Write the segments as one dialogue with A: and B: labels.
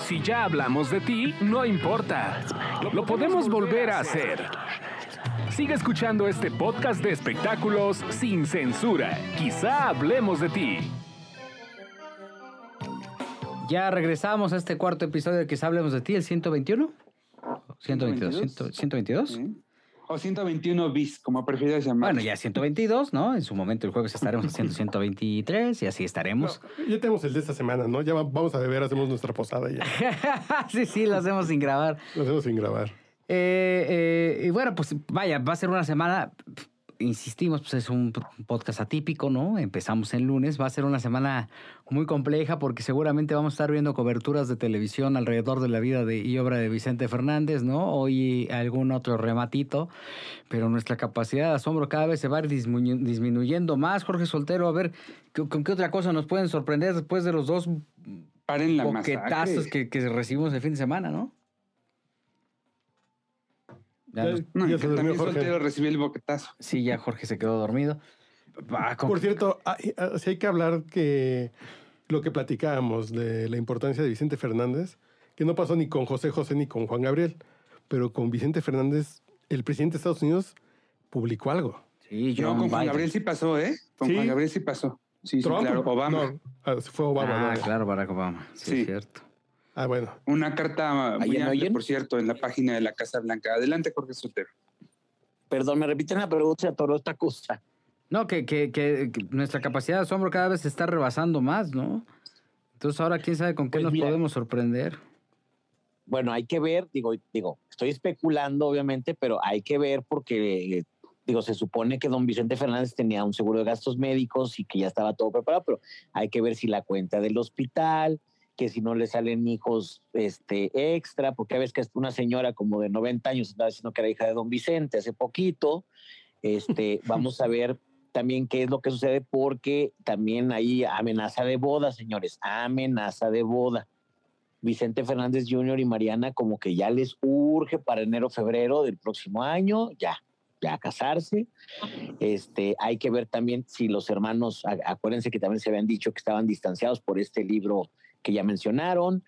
A: Si ya hablamos de ti, no importa. Lo podemos volver a hacer. Sigue escuchando este podcast de espectáculos sin censura. Quizá hablemos de ti.
B: Ya regresamos a este cuarto episodio de Quizá hablemos de ti, el 121. 122. 122.
C: Sí. O 121 bis, como prefieras llamar.
B: Bueno, ya 122, ¿no? En su momento el jueves estaremos haciendo 123 y así estaremos.
D: Ya tenemos el de esta semana, ¿no? Ya va- vamos a beber, hacemos nuestra posada ya.
B: sí, sí, lo hacemos sin grabar.
D: Lo hacemos sin grabar.
B: Eh, eh, y bueno, pues vaya, va a ser una semana, insistimos, pues es un podcast atípico, ¿no? Empezamos el lunes, va a ser una semana muy compleja porque seguramente vamos a estar viendo coberturas de televisión alrededor de la vida de, y obra de Vicente Fernández, ¿no? Hoy algún otro rematito, pero nuestra capacidad de asombro cada vez se va a ir disminu- disminuyendo más. Jorge Soltero, a ver, ¿con, qué otra cosa nos pueden sorprender después de los dos
C: Paren la
B: boquetazos que, que recibimos el fin de semana, ¿no? Ya
D: Ya-
C: No,
D: ya
C: que
D: se durmió
C: también
D: Jorge.
C: soltero recibió el boquetazo.
B: Sí, ya Jorge se quedó dormido.
D: Por cierto, hay, sí hay que hablar que lo que platicábamos de la importancia de Vicente Fernández, que no pasó ni con José José ni con Juan Gabriel, pero con Vicente Fernández, el presidente de Estados Unidos publicó algo.
B: Sí,
C: No,
B: John
C: con Juan
B: Biden.
C: Gabriel sí pasó, ¿eh? Con
D: Sí.
C: Juan Gabriel sí pasó. Sí, claro. Obama.
D: No, ah, fue Obama.
B: Ah,
D: ¿no?
B: claro, Barack Obama. Sí,
C: Sí.
B: es cierto.
D: Ah, bueno.
C: Una carta muy por cierto, en la página de la Casa Blanca. Adelante, Jorge Soltero.
E: Perdón, me repiten la pregunta, se atoró esta cosa.
B: No, que, que, que- que nuestra capacidad de asombro cada vez se está rebasando más, ¿no? Entonces ahora quién sabe con qué
E: Pues
B: nos
E: mira.
B: podemos sorprender.
E: Bueno, hay que ver, digo, digo, estoy especulando, obviamente, pero hay que ver porque, eh, digo, se supone que don Vicente Fernández tenía un seguro de gastos médicos y que ya estaba todo preparado, pero hay que ver si la cuenta del hospital, que si no le salen hijos este, extra, porque a veces que es una señora como de 90 años estaba diciendo que era hija de don Vicente hace poquito. Este, vamos a ver también qué es lo que sucede, porque también hay amenaza de boda, señores, amenaza de boda. Vicente Fernández Jr. y Mariana como que ya les urge para enero, febrero del próximo año, ya, ya casarse. Este, hay que ver también si los hermanos, acuérdense que también se habían dicho que estaban distanciados por este libro que ya mencionaron.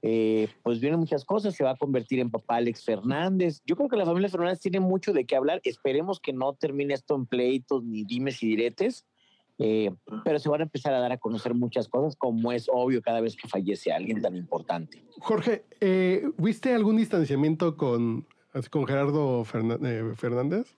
E: Eh, pues vienen muchas cosas, se va a convertir en papá Alex Fernández. Yo creo que la familia Fernández tiene mucho de qué hablar. Esperemos que no termine esto en pleitos ni dimes y diretes. Eh, pero se van a empezar a dar a conocer muchas cosas, como es obvio cada vez que fallece alguien tan importante.
D: Jorge, eh, ¿viste algún distanciamiento con, con Gerardo eh, Fernández?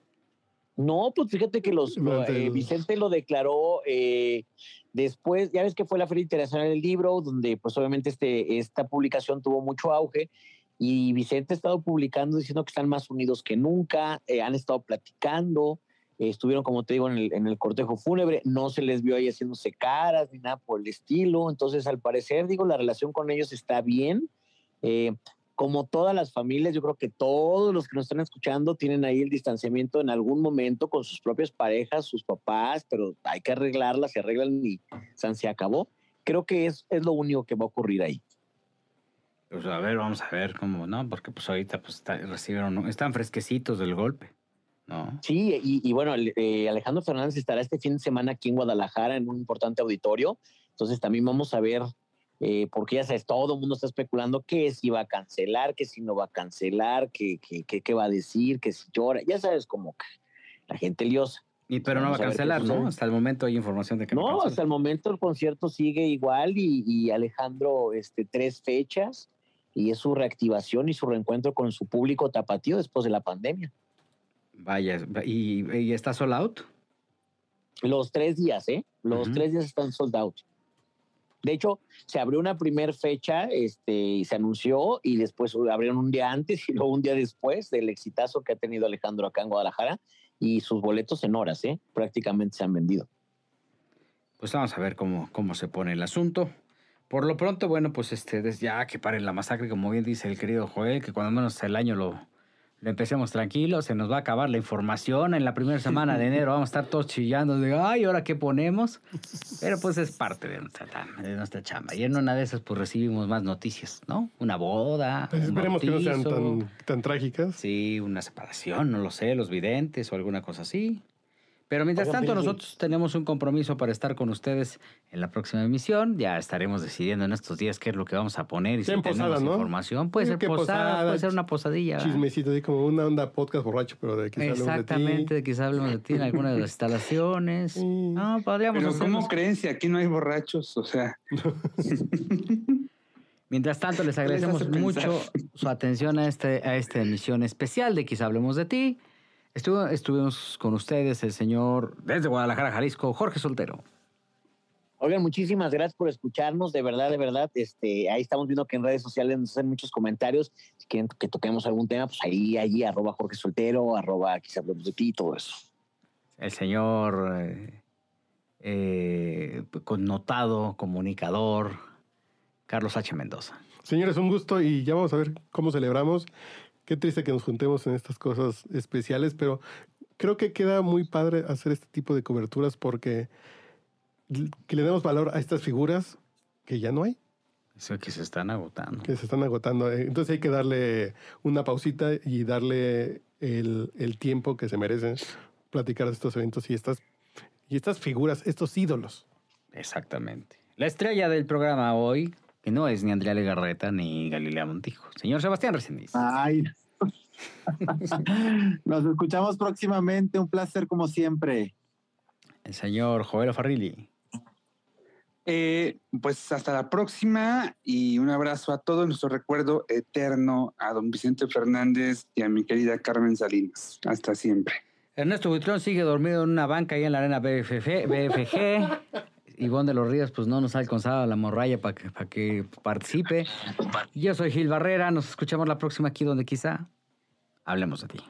E: No, pues fíjate que los eh, Vicente lo declaró eh, después, ya ves que fue la Feria Internacional del Libro, donde pues obviamente este, esta publicación tuvo mucho auge y Vicente ha estado publicando diciendo que están más unidos que nunca, eh, han estado platicando, estuvieron como te digo en el, en el cortejo fúnebre, no se les vio ahí haciéndose caras ni nada por el estilo, entonces al parecer digo la relación con ellos está bien. Como todas las familias, yo creo que todos los que nos están escuchando tienen ahí el distanciamiento en algún momento con sus propias parejas, sus papás, pero hay que arreglarlas, se arreglan y san, se acabó. Creo que es, es lo único que va a ocurrir ahí.
B: Pues a ver, vamos a ver cómo, ¿no? Porque pues ahorita pues está- recibieron, están fresquecitos del golpe, ¿no?
E: Sí, y, y bueno, eh, Alejandro Fernández estará este fin de semana aquí en Guadalajara en un importante auditorio. Entonces también vamos a ver, eh, porque ya sabes, todo el mundo está especulando que si va a cancelar, que si no va a cancelar, que, que, que- qué va a decir, que si llora. Ya sabes, como que la gente liosa.
B: Y pero no va a cancelar, ¿no? Hasta el momento hay información de que no,
E: No, hasta el momento el concierto sigue igual y, y Alejandro, este, tres fechas y es su reactivación y su reencuentro con su público tapatío después de la pandemia.
B: Vaya, y, y está sold out.
E: Los tres días, ¿eh? Los
B: Ujú.
E: tres días están sold out. De hecho, se abrió una primera fecha este, y se anunció y después abrieron un día antes y luego un día después del exitazo que ha tenido Alejandro acá en Guadalajara y sus boletos en horas, ¿eh? Prácticamente se han vendido.
B: Pues vamos a ver cómo, cómo se pone el asunto. Por lo pronto, bueno, pues este, ya que paren la masacre, como bien dice el querido Joel, que cuando menos el año lo, lo empecemos tranquilo, se nos va a acabar la información. En la primera semana de enero vamos a estar todos chillando de, ay, ¿ahora qué ponemos? Pero pues es parte de nuestra, de nuestra chamba. Y en una de esas, pues recibimos más noticias, ¿no? Una boda.
D: Pues
B: un
D: esperemos que no sean tan trágicas.
B: Sí, una separación, no lo sé, los videntes o alguna cosa así. Pero mientras
D: Oigan,
B: tanto, nosotros tenemos un compromiso para estar con ustedes en la próxima emisión. Ya estaremos decidiendo en estos días qué es lo que vamos a poner y si
D: en posada,
B: tenemos
D: ¿no?
B: información. Puede ser posada,
D: posada,
B: puede ser una posadilla.
D: Chismecito, así como una onda podcast borracho, pero de que
B: Exactamente, de quizá hablemos de ti en alguna de las instalaciones. No, podríamos
C: Pero. ¿cómo creen si aquí no hay borrachos? O sea,
B: Mientras tanto, les agradecemos mucho su atención a, este, a esta emisión especial de Quizá Hablemos de Ti. Estuvo- estuvimos con ustedes el señor desde Guadalajara, Jalisco, Jorge Soltero.
E: Oigan, muchísimas gracias por escucharnos, de verdad, de verdad. Este, ahí estamos viendo que en redes sociales nos hacen muchos comentarios. Si quieren que toquemos algún tema, pues ahí, allí, arroba Jorge Soltero, arroba quizá hablemos de ti, todo eso.
B: El señor eh, eh, connotado, comunicador, Carlos H. Mendoza.
D: Señores, un gusto y ya vamos a ver cómo celebramos. Qué triste que nos juntemos en estas cosas especiales, pero creo que queda muy padre hacer este tipo de coberturas porque que le demos valor a estas figuras que ya no hay,
B: Eso que se están agotando.
D: que se están agotando. Eh, Entonces hay que darle una pausita y darle el, el tiempo que se merecen platicar de estos eventos y estas, y estas figuras, estos ídolos.
B: Exactamente. La estrella del programa hoy, que no es ni Andrea Legarreta ni Galilea Montijo. Señor Sebastián Reséndiz.
F: Ay. Nos escuchamos próximamente. Un placer como siempre.
B: El señor Joel Farrilli.
C: eh, pues hasta la próxima y un abrazo a todo nuestro recuerdo eterno a don Vicente Fernández y a mi querida Carmen Salinas. Hasta siempre.
B: Ernesto Buitrón sigue dormido en una banca ahí en la arena BFF, BFG. Ivonne de los Ríos, pues no nos ha alcanzado la morralla para que, pa' que participe. Yo soy Gil Barrera. Nos escuchamos la próxima aquí donde quizá hablemos de ti.